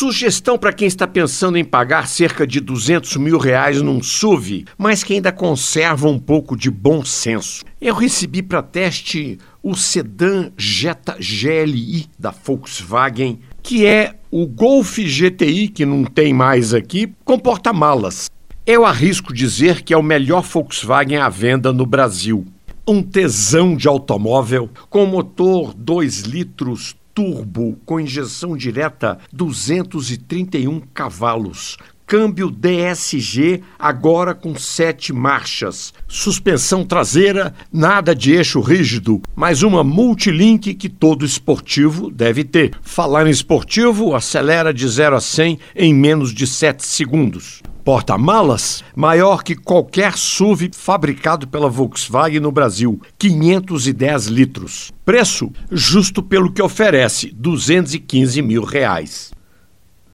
Sugestão para quem está pensando em pagar cerca de 200 mil reais num SUV, mas que ainda conserva um pouco de bom senso. Eu recebi para teste o sedã Jetta GLI da Volkswagen, que é o Golf GTI, que não tem mais aqui, com porta-malas. Eu arrisco dizer que é o melhor Volkswagen à venda no Brasil. Um tesão de automóvel com motor 2 litros turbo com injeção direta 231 cavalos. Câmbio DSG agora com sete marchas. Suspensão traseira, nada de eixo rígido, mas uma multilink que todo esportivo deve ter. Falar em esportivo, acelera de 0 a 100 em menos de 7 segundos porta-malas maior que qualquer SUV fabricado pela Volkswagen no Brasil, 510 litros. Preço justo pelo que oferece, 215 mil reais.